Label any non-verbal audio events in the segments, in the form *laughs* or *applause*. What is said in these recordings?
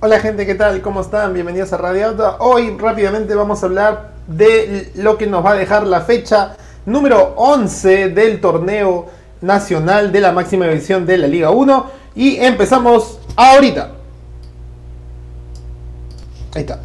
Hola gente, ¿qué tal? ¿Cómo están? Bienvenidos a Radio Auto. Hoy rápidamente vamos a hablar de lo que nos va a dejar la fecha número 11 del torneo nacional de la máxima división de la Liga 1 y empezamos ahorita. Ahí está.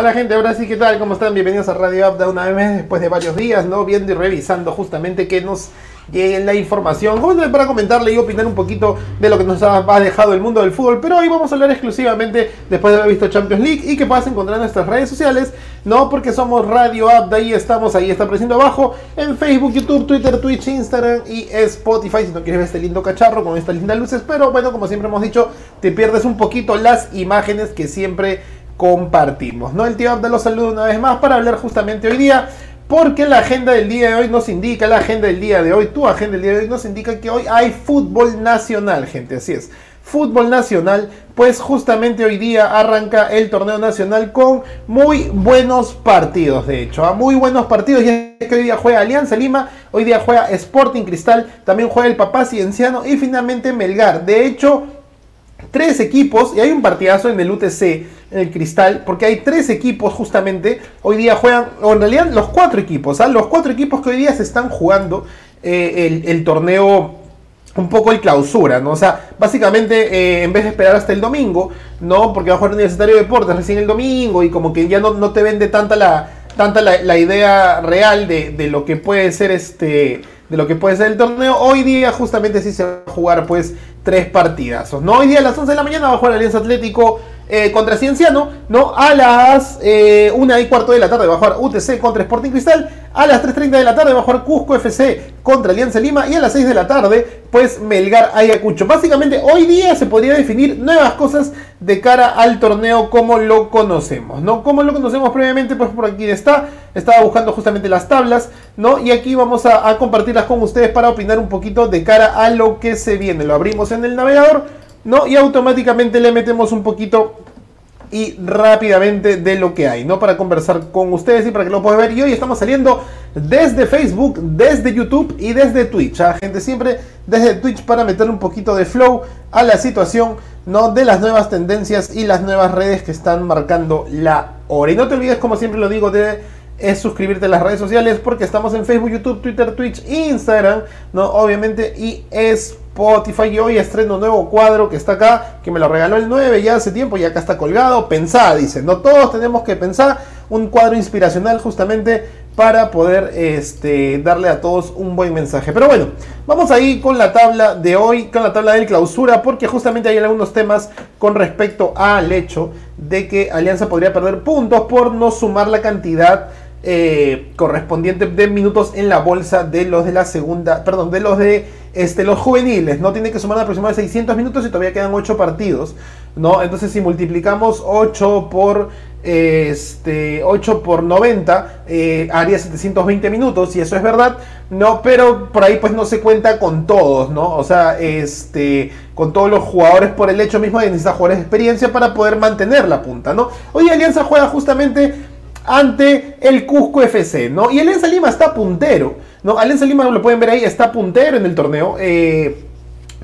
Hola gente, ahora sí, ¿qué tal? ¿Cómo están? Bienvenidos a Radio Upda una vez después de varios días, ¿no? Viendo y revisando justamente que nos llegue la información, para comentarle y opinar un poquito de lo que nos ha dejado el mundo del fútbol, pero hoy vamos a hablar exclusivamente después de haber visto Champions League y que puedas encontrar en nuestras redes sociales, ¿no? Porque somos Radio Upda ahí estamos, ahí está apareciendo abajo, en Facebook, YouTube, Twitter, Twitch, Instagram y Spotify, si no quieres ver este lindo cacharro con estas lindas luces, pero bueno, como siempre hemos dicho, te pierdes un poquito las imágenes que siempre compartimos. ¿no? El tío Abda los saluda una vez más para hablar justamente hoy día. Porque la agenda del día de hoy nos indica, la agenda del día de hoy, tu agenda del día de hoy nos indica que hoy hay fútbol nacional, gente, así es. Fútbol nacional, pues justamente hoy día arranca el torneo nacional con muy buenos partidos, de hecho, a ¿ah? muy buenos partidos. Y es que hoy día juega Alianza Lima, hoy día juega Sporting Cristal, también juega el Papá Cienciano y finalmente Melgar. De hecho, tres equipos, y hay un partidazo en el UTC, en el Cristal, porque hay tres equipos justamente, hoy día juegan, o en realidad los cuatro equipos, ¿ah? los cuatro equipos que hoy día se están jugando eh, el, torneo un poco el clausura, ¿no? O sea, básicamente eh, en vez de esperar hasta el domingo, ¿no? Porque va a jugar Universitario de Deportes recién el domingo y como que ya no, no te vende tanta la, tanta la, idea real de, de, lo que puede ser este de lo que puede ser el torneo. Hoy día justamente sí se va a jugar pues tres partidazos. ¿no? Hoy día a las 11 de la mañana va a jugar Alianza Atlético eh, contra Cienciano, ¿no? A las 1 eh, y cuarto de la tarde va a jugar UTC contra Sporting Cristal. A las 3.30 de la tarde va a jugar Cusco FC contra Alianza Lima. Y a las 6 de la tarde, pues Melgar Ayacucho. Básicamente, hoy día se podría definir nuevas cosas de cara al torneo como lo conocemos, ¿no? Como lo conocemos previamente, pues por aquí está. Estaba buscando justamente las tablas, ¿no? Y aquí vamos a, a compartirlas con ustedes para opinar un poquito de cara a lo que se viene. Lo abrimos en el navegador ¿no? Y automáticamente le metemos un poquito y rápidamente de lo que hay, ¿no? Para conversar con ustedes y para que lo puedan ver. Y hoy estamos saliendo desde Facebook, desde YouTube y desde Twitch. ¿ah? Gente, siempre desde Twitch para meter un poquito de flow a la situación, ¿no? De las nuevas tendencias y las nuevas redes que están marcando la hora. Y no te olvides, como siempre lo digo, de es suscribirte a las redes sociales porque estamos en Facebook, YouTube, Twitter, Twitch, Instagram, ¿no? Obviamente, y Spotify. Y hoy estreno un nuevo cuadro que está acá, que me lo regaló el 9 ya hace tiempo y acá está colgado. Pensá, dice, no todos tenemos que pensar un cuadro inspiracional justamente para poder este, darle a todos un buen mensaje. Pero bueno, vamos ahí con la tabla de hoy, con la tabla de clausura, porque justamente hay algunos temas con respecto al hecho de que Alianza podría perder puntos por no sumar la cantidad eh, correspondiente de minutos en la bolsa de los de la segunda, perdón, de los de este, los juveniles, ¿no? Tiene que sumar aproximadamente 600 minutos y todavía quedan 8 partidos, ¿no? Entonces si multiplicamos 8 por este 8 por 90 eh, haría 720 minutos y eso es verdad no pero por ahí pues no se cuenta con todos no o sea este con todos los jugadores por el hecho mismo de necesitar jugadores de experiencia para poder mantener la punta no hoy Alianza juega justamente ante el Cusco FC, ¿no? Y Alianza Lima está puntero, ¿no? Alianza Lima, lo pueden ver ahí, está puntero en el torneo. Eh,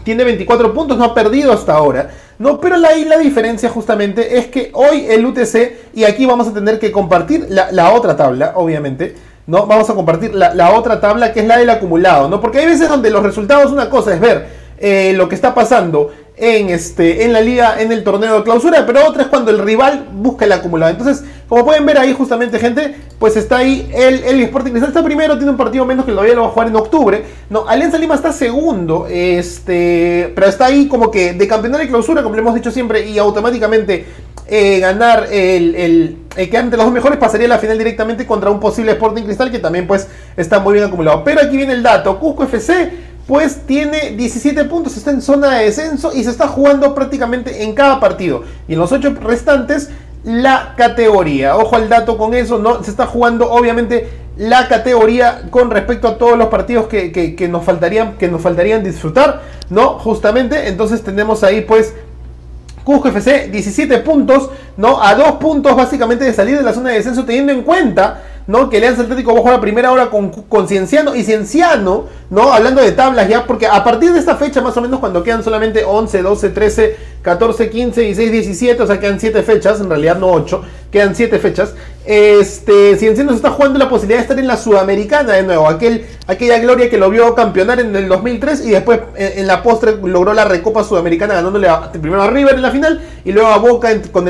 tiene 24 puntos, no ha perdido hasta ahora. No, pero la, la diferencia justamente es que hoy el UTC, y aquí vamos a tener que compartir la, otra tabla, obviamente, ¿no? Vamos a compartir la, otra tabla que es la del acumulado, ¿no? Porque hay veces donde los resultados, una cosa es ver eh, lo que está pasando en, este, en la liga, en el torneo de clausura, pero otra es cuando el rival busca el acumulado. Entonces, como pueden ver ahí justamente, gente, pues está ahí el, el Sporting Cristal está primero, tiene un partido menos que todavía lo va a jugar en octubre. No, Alianza Lima está segundo, este, pero está ahí como que de campeonato de clausura, como le hemos dicho siempre, y automáticamente eh, ganar el, el, el, que ante los dos mejores pasaría la final directamente contra un posible Sporting Cristal que también pues está muy bien acumulado. Pero aquí viene el dato, Cusco FC pues tiene 17 puntos, está en zona de descenso y se está jugando prácticamente en cada partido. Y en los 8 restantes, la categoría. Ojo al dato con eso, no se está jugando obviamente la categoría con respecto a todos los partidos que, nos, faltarían, que nos faltarían disfrutar, ¿no? Justamente, entonces tenemos ahí pues Cusco FC 17 puntos, ¿no? A dos puntos básicamente de salir de la zona de descenso, teniendo en cuenta ¿no? Que Alianza Atlético va a jugar la primera hora con, con Cienciano y Cienciano, ¿no? Hablando de tablas ya, porque a partir de esta fecha, más o menos, cuando quedan solamente 11, 12, 13, 14, 15, 16, 17, o sea, quedan 7 fechas, en realidad no 8, quedan 7 fechas. Este, Cienciano se está jugando la posibilidad de estar en la Sudamericana de nuevo, aquel, aquella gloria que lo vio campeonar en el 2003 y después en, la postre logró la Recopa Sudamericana ganándole primero a River en la final y luego a Boca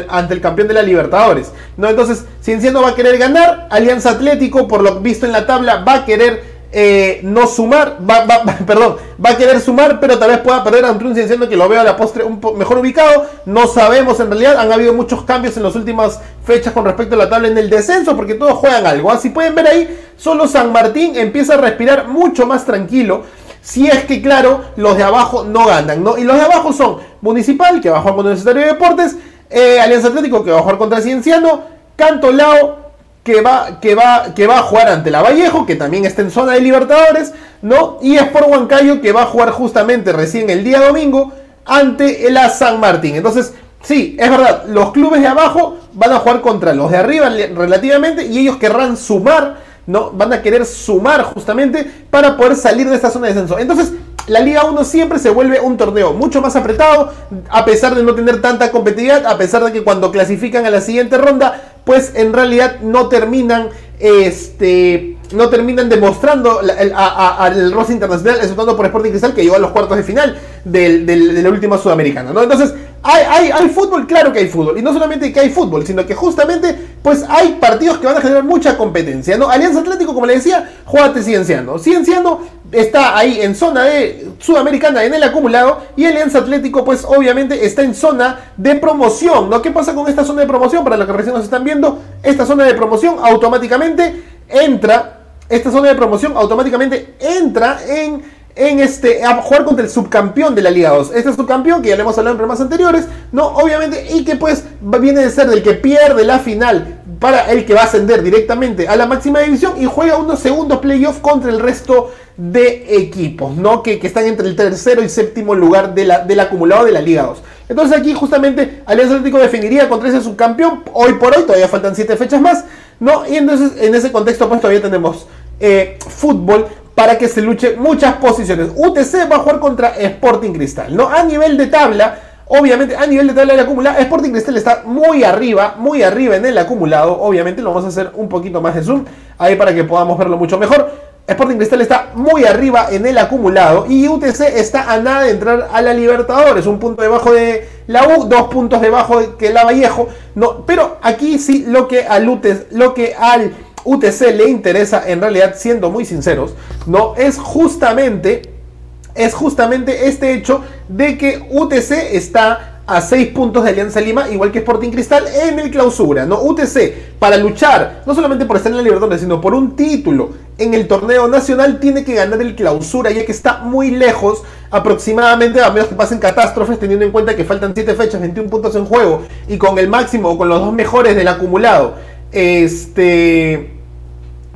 ante el campeón de la Libertadores. ¿no? Entonces, Cienciano va a querer ganar, Alianza Atlético, por lo visto en la tabla, va a querer eh, no sumar, va, *laughs* perdón, va a querer sumar, pero tal vez pueda perder ante un Cienciano que lo veo a la postre un mejor ubicado. No sabemos en realidad, han habido muchos cambios en las últimas fechas con respecto a la tabla en el descenso, porque todos juegan algo. Así pueden ver ahí, solo San Martín empieza a respirar mucho más tranquilo. Si es que, claro, los de abajo no ganan, ¿no? Y los de abajo son Municipal, que va a jugar contra Universitario de Deportes, eh, Alianza Atlético, que va a jugar contra Cienciano, Cantolao, que va, que, va, que va a jugar ante la Vallejo, que también está en zona de Libertadores, ¿no? Y es por Huancayo, que va a jugar justamente recién el día domingo ante el San Martín. Entonces, sí, es verdad, los clubes de abajo van a jugar contra los de arriba relativamente y ellos querrán sumar, ¿no? Van a querer sumar justamente para poder salir de esta zona de descenso. Entonces, la Liga 1 siempre se vuelve un torneo mucho más apretado, a pesar de no tener tanta competitividad, a pesar de que cuando clasifican a la siguiente ronda, pues en realidad no terminan, este, no terminan demostrando al roce internacional, exceptuando por Sporting Cristal, que llegó a los cuartos de final de la última sudamericana, ¿no? Entonces, hay, hay, fútbol, claro que hay fútbol. Y no solamente que hay fútbol, sino que justamente pues hay partidos que van a generar mucha competencia. ¿no? Alianza Atlético, como le decía, juegate Cienciano. Cienciano está ahí en zona de Sudamericana en el acumulado. Y Alianza Atlético, pues obviamente está en zona de promoción. ¿no? ¿Qué pasa con esta zona de promoción? Para los que recién nos están viendo, esta zona de promoción automáticamente entra. Esta zona de promoción automáticamente entra en en este, a jugar contra el subcampeón de la Liga 2. Este subcampeón, que ya le hemos hablado en programas anteriores, ¿no? Obviamente, y que pues viene de ser del que pierde la final para el que va a ascender directamente a la máxima división y juega unos segundos playoffs contra el resto de equipos, ¿no? Que, están entre el tercero y séptimo lugar de la, del acumulado de la Liga 2. Entonces aquí justamente Alianza Atlético definiría contra ese subcampeón, hoy por hoy, todavía faltan 7 fechas más, ¿no? Y entonces en ese contexto pues todavía tenemos eh, fútbol para que se luche muchas posiciones. UTC va a jugar contra Sporting Cristal, ¿no? A nivel de tabla, obviamente, a nivel de tabla del acumulado, Sporting Cristal está muy arriba, muy arriba en el acumulado. Obviamente, lo vamos a hacer un poquito más de zoom ahí para que podamos verlo mucho mejor. Sporting Cristal está muy arriba en el acumulado y UTC está a nada de entrar a la Libertadores, un punto debajo de la U, dos puntos debajo de que la Vallejo, no, pero aquí sí lo que al UTC, lo que al UTC le interesa, en realidad, siendo muy sinceros, no es justamente, es justamente este hecho de que UTC está a 6 puntos de Alianza Lima, igual que Sporting Cristal en el clausura, ¿no? UTC, para luchar, no solamente por estar en la Libertadores, sino por un título en el torneo nacional, tiene que ganar el clausura, ya que está muy lejos, aproximadamente, a menos que pasen catástrofes, teniendo en cuenta que faltan 7 fechas, 21 puntos en juego, y con el máximo, o con los dos mejores del acumulado, este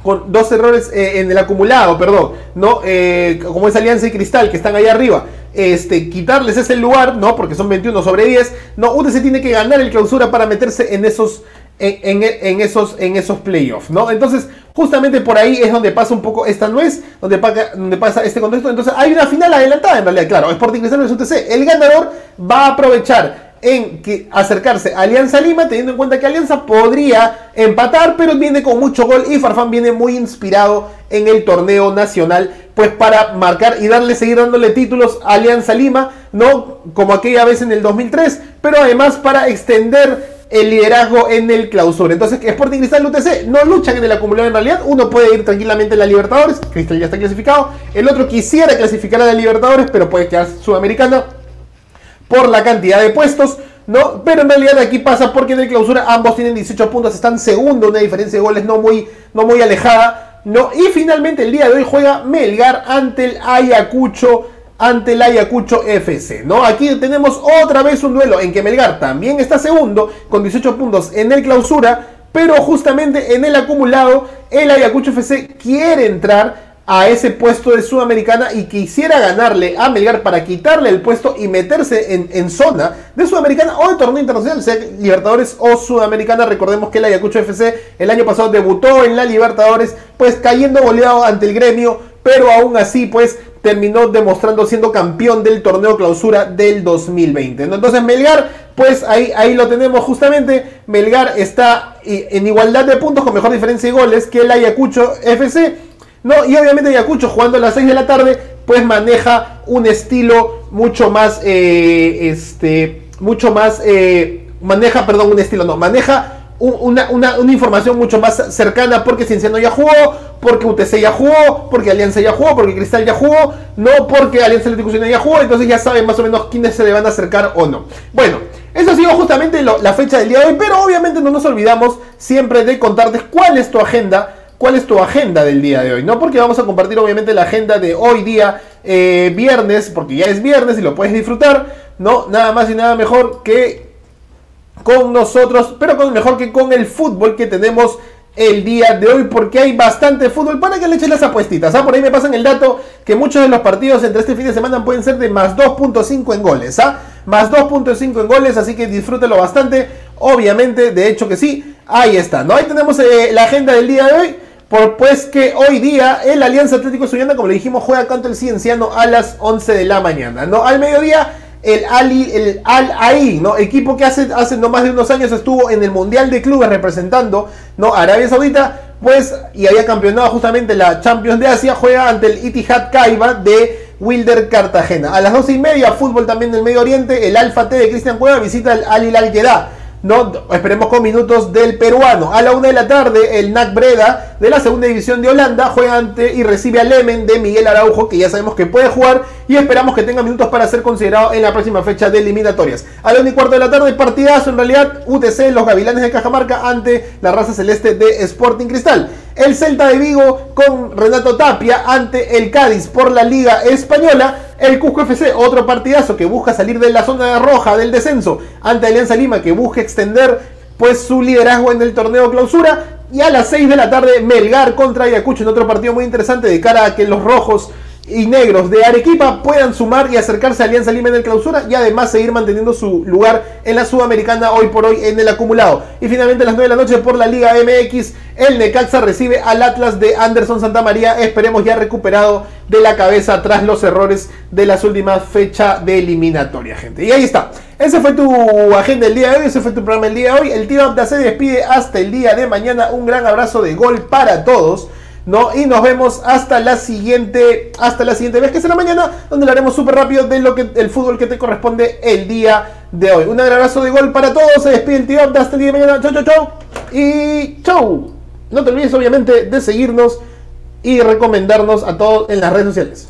con dos errores eh, en el acumulado, perdón, ¿no? Eh, como es Alianza y Cristal, que están ahí arriba, este, quitarles ese lugar, ¿no? Porque son 21 sobre 10, no, UTC tiene que ganar el clausura para meterse en esos, en, esos, en esos playoffs, ¿no? Entonces, justamente por ahí es donde pasa un poco esta nuez, donde, pasa, donde pasa este contexto, entonces hay una final adelantada en realidad, claro, Sporting Cristal es UTC, el ganador va a aprovechar en que acercarse a Alianza Lima, teniendo en cuenta que Alianza podría empatar, pero viene con mucho gol y Farfán viene muy inspirado en el torneo nacional, pues para marcar y darle, seguir dándole títulos a Alianza Lima, no como aquella vez en el 2003, pero además para extender el liderazgo en el clausura. Entonces, Sporting Cristal y UTC no luchan en el acumulado en realidad. Uno puede ir tranquilamente a la Libertadores, Cristal ya está clasificado. El otro quisiera clasificar a la Libertadores, pero puede quedar sudamericana por la cantidad de puestos. ¿no? Pero en realidad aquí pasa porque en el clausura ambos tienen 18 puntos, están segundo, una diferencia de goles no muy, no muy alejada. ¿no? Y finalmente el día de hoy juega Melgar ante el Ayacucho, ante el Ayacucho FC. ¿no? Aquí tenemos otra vez un duelo en que Melgar también está segundo con 18 puntos en el clausura, pero justamente en el acumulado el Ayacucho FC quiere entrar a ese puesto de Sudamericana y quisiera ganarle a Melgar para quitarle el puesto y meterse en, zona de Sudamericana o de torneo internacional, sea Libertadores o Sudamericana. Recordemos que el Ayacucho FC el año pasado debutó en la Libertadores, pues cayendo goleado ante el gremio, pero aún así, pues terminó demostrando siendo campeón del torneo clausura del 2020. Entonces Melgar, pues ahí, ahí lo tenemos justamente. Melgar está en igualdad de puntos con mejor diferencia de goles que el Ayacucho FC no, y obviamente Ayacucho jugando a las 6 de la tarde, pues maneja un estilo mucho más, eh, este, mucho más, eh, maneja, perdón, un estilo, no, maneja una, información mucho más cercana porque Cienciano ya jugó, porque UTC ya jugó, porque Alianza ya jugó, porque Cristal ya jugó, no porque Alianza Atlético ya jugó, entonces ya saben más o menos quiénes se le van a acercar o no. Bueno, eso ha sido justamente la fecha del día de hoy, pero obviamente no nos olvidamos siempre de contarte cuál es tu agenda cuál es tu agenda del día de hoy, ¿no? Porque vamos a compartir obviamente la agenda de hoy día, eh, viernes, porque ya es viernes y lo puedes disfrutar, ¿no? Nada más y nada mejor que con nosotros, pero con, mejor que con el fútbol que tenemos el día de hoy porque hay bastante fútbol para que le echen las apuestitas. ¿ah? Por ahí me pasan el dato que muchos de los partidos entre este fin de semana pueden ser de más 2.5 en goles. ¿ah? Más 2.5 en goles, así que disfrútelo bastante. Obviamente, de hecho que sí, ahí está. ¿no? Ahí tenemos eh, la agenda del día de hoy. Por pues que hoy día el Alianza Atlético Estudiante, como le dijimos, juega contra el Cienciano a las 11 de la mañana. ¿no? Al mediodía, el, Ali, el Al Ahí, ¿no? equipo que hace, hace no más de unos años estuvo en el Mundial de Clubes representando ¿no? Arabia Saudita, pues, y había campeonado justamente la Champions de Asia, juega ante el Itihad Kaiba de Wilder Cartagena. A las 12 y media, fútbol también del Medio Oriente, el Alfa T de Cristian Cueva visita el Al Hilal Jeddah. No, esperemos con minutos del peruano. A la una de la tarde, el NAC Breda de la segunda división de Holanda juega ante y recibe al Lemen de Miguel Araujo, que ya sabemos que puede jugar y esperamos que tenga minutos para ser considerado en la próxima fecha de eliminatorias. A la una y cuarto de la tarde, partidazo en realidad, UTC, los Gavilanes de Cajamarca ante la raza celeste de Sporting Cristal. El Celta de Vigo con Renato Tapia ante el Cádiz por la Liga Española. El Cusco FC, otro partidazo que busca salir de la zona roja del descenso ante Alianza Lima que busca extender pues su liderazgo en el torneo clausura. Y a las 6 de la tarde Melgar contra Ayacucho en otro partido muy interesante de cara a que los rojos y negros de Arequipa puedan sumar y acercarse a Alianza Lima en el clausura y además seguir manteniendo su lugar en la Sudamericana hoy por hoy en el acumulado. Y finalmente a las 9 de la noche por la Liga MX, el Necaxa recibe al Atlas de Anderson Santa María, esperemos ya recuperado de la cabeza tras los errores de las últimas fechas de eliminatoria, gente. Y ahí está. Ese fue tu agenda el día de hoy, ese fue tu programa el día de hoy. El Team Abda se despide hasta el día de mañana. Un gran abrazo de gol para todos. ¿No? Y nos vemos hasta la siguiente, hasta la siguiente vez, que será mañana, donde lo haremos súper rápido de lo que el fútbol que te corresponde el día de hoy. Un abrazo de gol para todos, se despide el tío hasta el día de mañana, chau, chau, chau, y chau. No te olvides obviamente de seguirnos y recomendarnos a todos en las redes sociales.